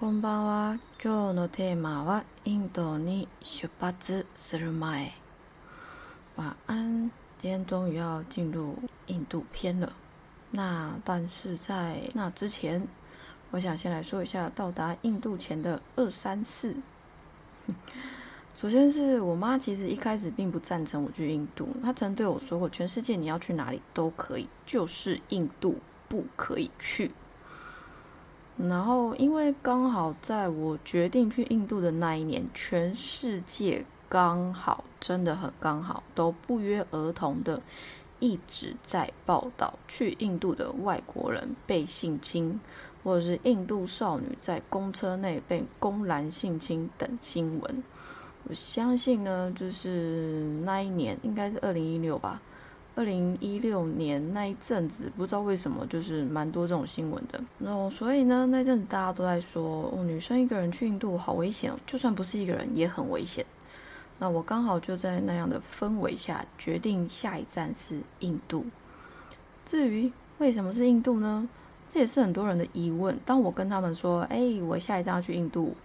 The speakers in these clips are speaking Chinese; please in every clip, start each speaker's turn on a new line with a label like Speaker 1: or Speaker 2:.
Speaker 1: こんばんは。今日のテーマはインドに出発する前。晚安。今天终于要进入印度篇了。那但是在那之前，我想先来说一下到达印度前的二三四。首先是我妈，其实一开始并不赞成我去印度。她曾对我说过，全世界你要去哪里都可以，就是印度不可以去。 然后，因为刚好在我决定去印度的那一年，全世界刚好真的很刚好，都不约而同的一直在报道去印度的外国人被性侵，或者是印度少女在公车内被公然性侵等新闻。我相信呢，就是那一年应该是二零一六吧，二零一六年那一阵子，不知道为什么就是蛮多这种新闻的。然后所以呢，那阵子大家都在说，哦，女生一个人去印度好危险哦，就算不是一个人也很危险。那我刚好就在那样的氛围下，决定下一站是印度。至于为什么是印度呢？这也是很多人的疑问。当我跟他们说，哎，我下一站要去印度。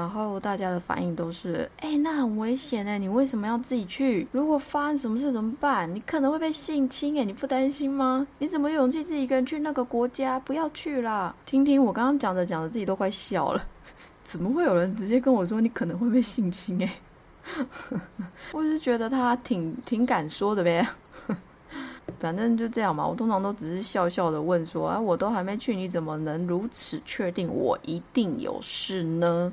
Speaker 1: 然后大家的反应都是：哎，那很危险哎，你为什么要自己去？如果发生什么事怎么办？你可能会被性侵哎，你不担心吗？你怎么有勇气自己一个人去那个国家？不要去啦！听听我刚刚讲着讲着，自己都快笑了。怎么会有人直接跟我说你可能会被性侵哎？我是觉得他挺挺敢说的呗。反正就这样嘛，我通常都只是笑笑的问说：啊，我都还没去，你怎么能如此确定我一定有事呢？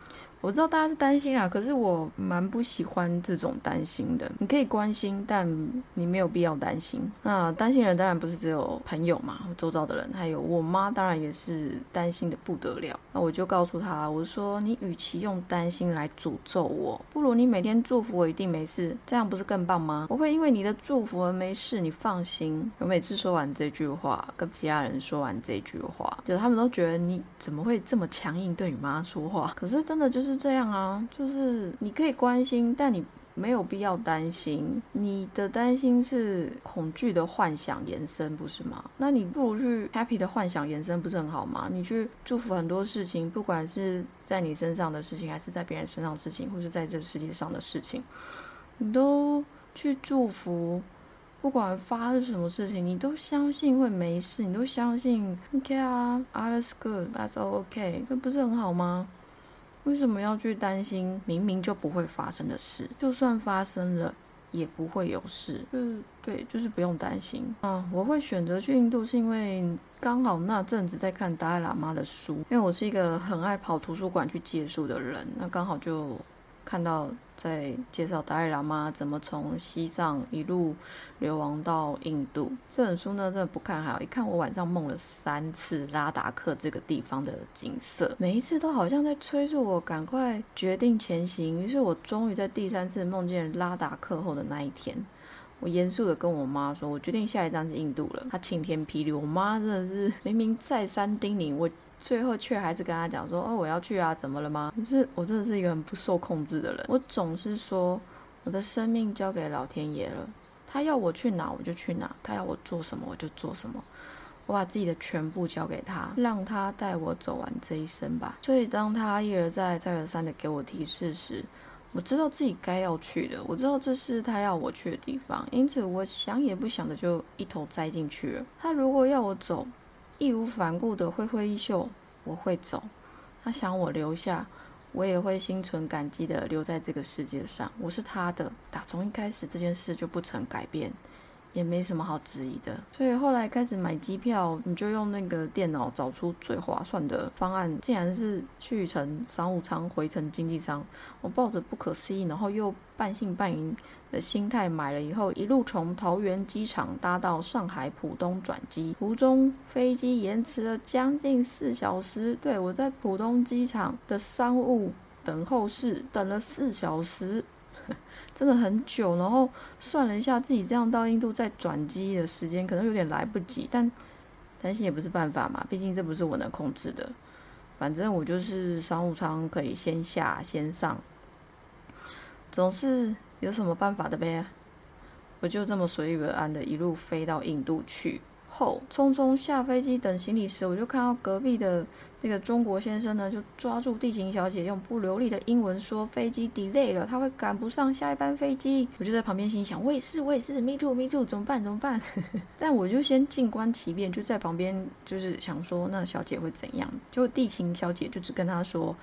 Speaker 1: 我知道大家是担心啊，可是我蛮不喜欢这种担心的。你可以关心，但你没有必要担心。那担心人当然不是只有朋友嘛，周遭的人，还有我妈，当然也是担心的不得了。那我就告诉她，我说你与其用担心来诅咒我，不如你每天祝福我一定没事，这样不是更棒吗？我会因为你的祝福而没事，你放心。我每次说完这句话，跟其他人说完这句话，就他们都觉得你怎么会这么强硬对你妈说话？可是真的就是是这样啊。就是你可以关心，但你没有必要担心。你的担心是恐惧的幻想延伸，不是吗？那你不如去 happy 的幻想延伸，不是很好吗？你去祝福很多事情，不管是在你身上的事情，还是在别人身上的事情，或是在这个世界上的事情，你都去祝福。不管发生什么事情，你都相信会没事，你都相信 OK 啊，all is good，that's all OK，这不是很好吗？为什么要去担心明明就不会发生的事？就算发生了，也不会有事。嗯，对，就是不用担心啊。我会选择去印度，是因为刚好那阵子在看达赖喇嘛的书，因为我是一个很爱跑图书馆去借书的人，那刚好就。看到在介绍达赖喇嘛怎么从西藏一路流亡到印度这本书呢，真的不看还好，一看我晚上梦了三次拉达克这个地方的景色，每一次都好像在催促我赶快决定前行。于是我终于在第三次梦见拉达克后的那一天，我严肃的跟我妈说：“我决定下一站是印度了。”她晴天霹雳，我妈真的是明明再三叮咛我。最后却还是跟他讲说：“哦，我要去啊，怎么了吗？”可是我真的是一个很不受控制的人，我总是说我的生命交给老天爷了，他要我去哪我就去哪，他要我做什么我就做什么，我把自己的全部交给他，让他带我走完这一生吧。所以当他一而再再而三的给我提示时，我知道自己该要去的，我知道这是他要我去的地方，因此我想也不想的就一头栽进去了。他如果要我走。义无反顾的挥挥衣袖，我会走。他想我留下，我也会心存感激的留在这个世界上。我是他的，打从一开始这件事就不曾改变。也没什么好质疑的，所以后来开始买机票，你就用那个电脑找出最划算的方案，竟然是去程商务舱，回程经济舱。我抱着不可思议，然后又半信半疑的心态买了以后，一路从桃园机场搭到上海浦东转机，途中飞机延迟了将近四小时。对我在浦东机场的商务等候室等了四小时。真的很久，然后算了一下，自己这样到印度再转机的时间可能有点来不及，但担心也不是办法嘛，毕竟这不是我能控制的。反正我就是商务舱可以先下先上，总是有什么办法的呗。我就这么随遇而安的一路飞到印度去，后，匆匆下飞机等行李时，我就看到隔壁的那个中国先生呢，就抓住地勤小姐，用不流利的英文说飞机 delay 了，他会赶不上下一班飞机。我就在旁边心想，我也是，我也是，me too，me too，怎么办？怎么办？但我就先静观其变，就在旁边就是想说，那小姐会怎样？结果地勤小姐就只跟他说，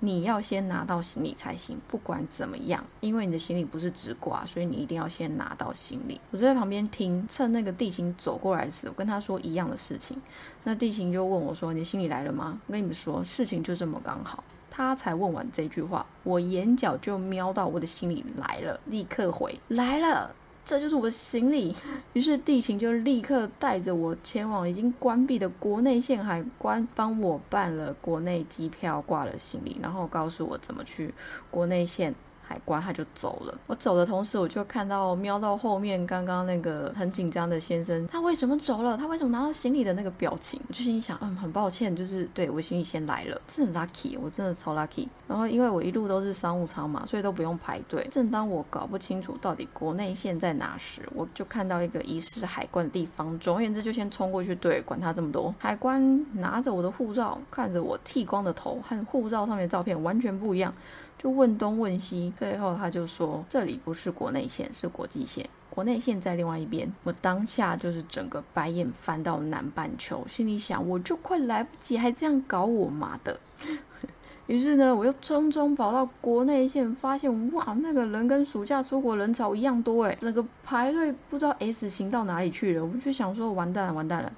Speaker 1: 你要先拿到行李才行，不管怎么样，因为你的行李不是直挂，所以你一定要先拿到行李。我就在旁边听，趁那个地勤走过来时。跟他说一样的事情，那地勤就问我说：“你行李来了吗？”我跟你们说，事情就这么刚好。他才问完这句话，我眼角就瞄到我的行李来了，立刻回来了，这就是我的行李。于是地勤就立刻带着我前往已经关闭的国内线海关，帮我办了国内机票，挂了行李，然后告诉我怎么去国内线。海关他就走了。我走的同时，我就看到瞄到后面刚刚那个很紧张的先生，他为什么走了？他为什么拿到行李的那个表情？我就心想，嗯，很抱歉，就是对我行李先来了，真的 lucky，我真的超 lucky。然后因为我一路都是商务舱嘛，所以都不用排队。正当我搞不清楚到底国内线在哪时，我就看到一个疑似海关的地方。总而言之，就先冲过去。对，管他这么多。海关拿着我的护照，看着我剃光的头，和护照上面的照片完全不一样。就问东问西，最后他就说这里不是国内线，是国际线，国内线在另外一边。我当下就是整个白眼翻到南半球，心里想我就快来不及，还这样搞我妈的。于是呢，我又匆匆跑到国内线，发现哇，那个人跟暑假出国人潮一样多诶，整个排队不知道 S 型到哪里去了。我就想说完蛋了，完蛋了。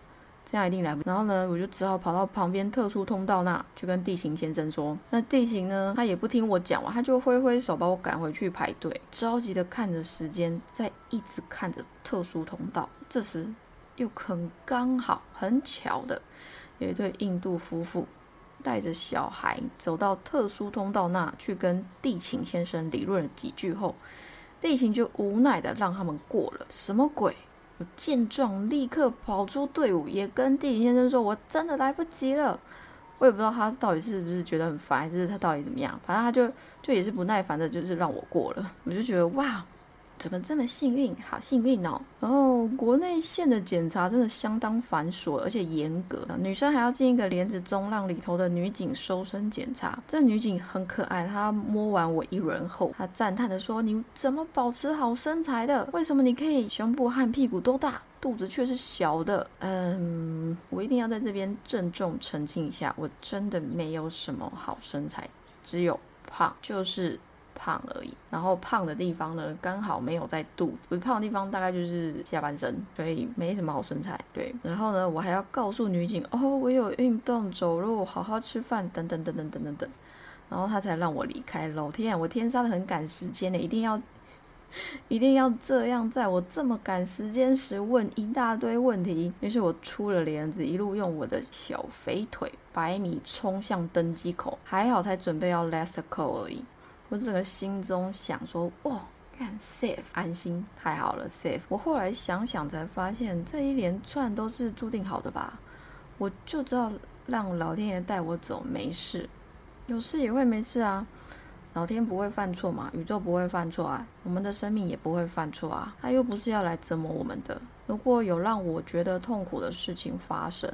Speaker 1: 这样一定来不。然后呢，我就只好跑到旁边特殊通道那，去跟地勤先生说。那地勤呢，他也不听我讲完，他就挥挥手把我赶回去排队。着急的看着时间，在一直看着特殊通道。这时，又很刚好、很巧的，有一对印度夫妇带着小孩走到特殊通道那，去跟地勤先生理论了几句后，地勤就无奈的让他们过了。什么鬼？我见状，立刻跑出队伍，也跟地理先生说：“我真的来不及了。”我也不知道他到底是不是觉得很烦，还是他到底怎么样。反正他就就也是不耐烦的，就是让我过了。我就觉得哇。怎么这么幸运？好幸运哦！然后国内线的检查真的相当繁琐，而且严格。女生还要进一个帘子中，让里头的女警收身检查。这女警很可爱，她摸完我一轮后，她赞叹的说：“你怎么保持好身材的？为什么你可以胸部和屁股都大，肚子却是小的？”嗯，我一定要在这边郑重澄清一下，我真的没有什么好身材，只有胖，就是。胖而已，然后胖的地方呢，刚好没有在肚子，胖的地方大概就是下半身，所以没什么好身材。对，然后呢，我还要告诉女警，哦，我有运动、走路、好好吃饭，等等等等等等等，然后他才让我离开。老天，我天杀的很赶时间呢，一定要，一定要这样，在我这么赶时间时问一大堆问题。于是我出了帘子，一路用我的小肥腿百米冲向登机口，还好才准备要 last call 而已。我整个心中想说，哇，看 safe，安心，太好了，safe。我后来想想才发现，这一连串都是注定好的吧？我就知道让老天爷带我走，没事，有事也会没事啊。老天不会犯错嘛，宇宙不会犯错啊，我们的生命也不会犯错啊。他又不是要来折磨我们的。如果有让我觉得痛苦的事情发生，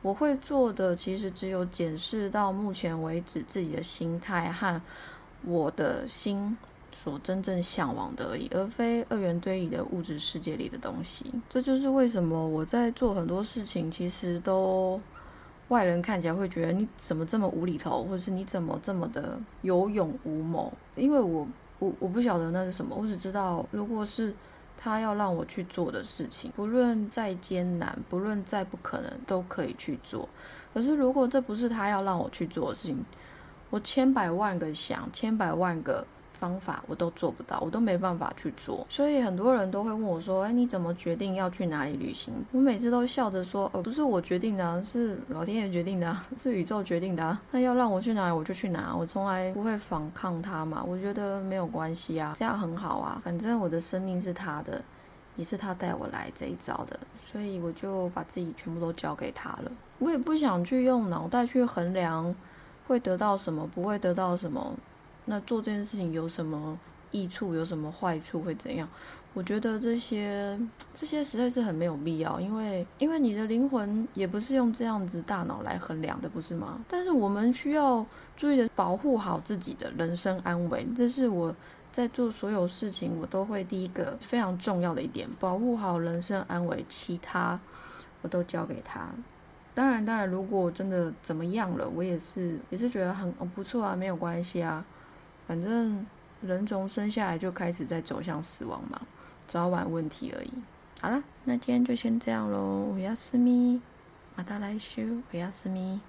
Speaker 1: 我会做的其实只有检视到目前为止自己的心态和。我的心所真正向往的而已，而非二元堆里的物质世界里的东西。这就是为什么我在做很多事情，其实都外人看起来会觉得你怎么这么无厘头，或者是你怎么这么的有勇无谋。因为我我我不晓得那是什么，我只知道，如果是他要让我去做的事情，不论再艰难，不论再不可能，都可以去做。可是如果这不是他要让我去做的事情，我千百万个想，千百万个方法，我都做不到，我都没办法去做。所以很多人都会问我说：“哎，你怎么决定要去哪里旅行？”我每次都笑着说：“呃，不是我决定的，是老天爷决定的，是宇宙决定的。那要让我去哪，我就去哪。我从来不会反抗他嘛。我觉得没有关系啊，这样很好啊。反正我的生命是他的，也是他带我来这一招的，所以我就把自己全部都交给他了。我也不想去用脑袋去衡量。会得到什么？不会得到什么？那做这件事情有什么益处？有什么坏处？会怎样？我觉得这些这些实在是很没有必要，因为因为你的灵魂也不是用这样子大脑来衡量的，不是吗？但是我们需要注意的，保护好自己的人身安危，这是我在做所有事情我都会第一个非常重要的一点，保护好人身安危，其他我都交给他。当然，当然，如果真的怎么样了，我也是也是觉得很不错啊，没有关系啊，反正人从生下来就开始在走向死亡嘛。早晚问题而已。好了，那今天就先这样喽。我要思密，马达来修，我要思密。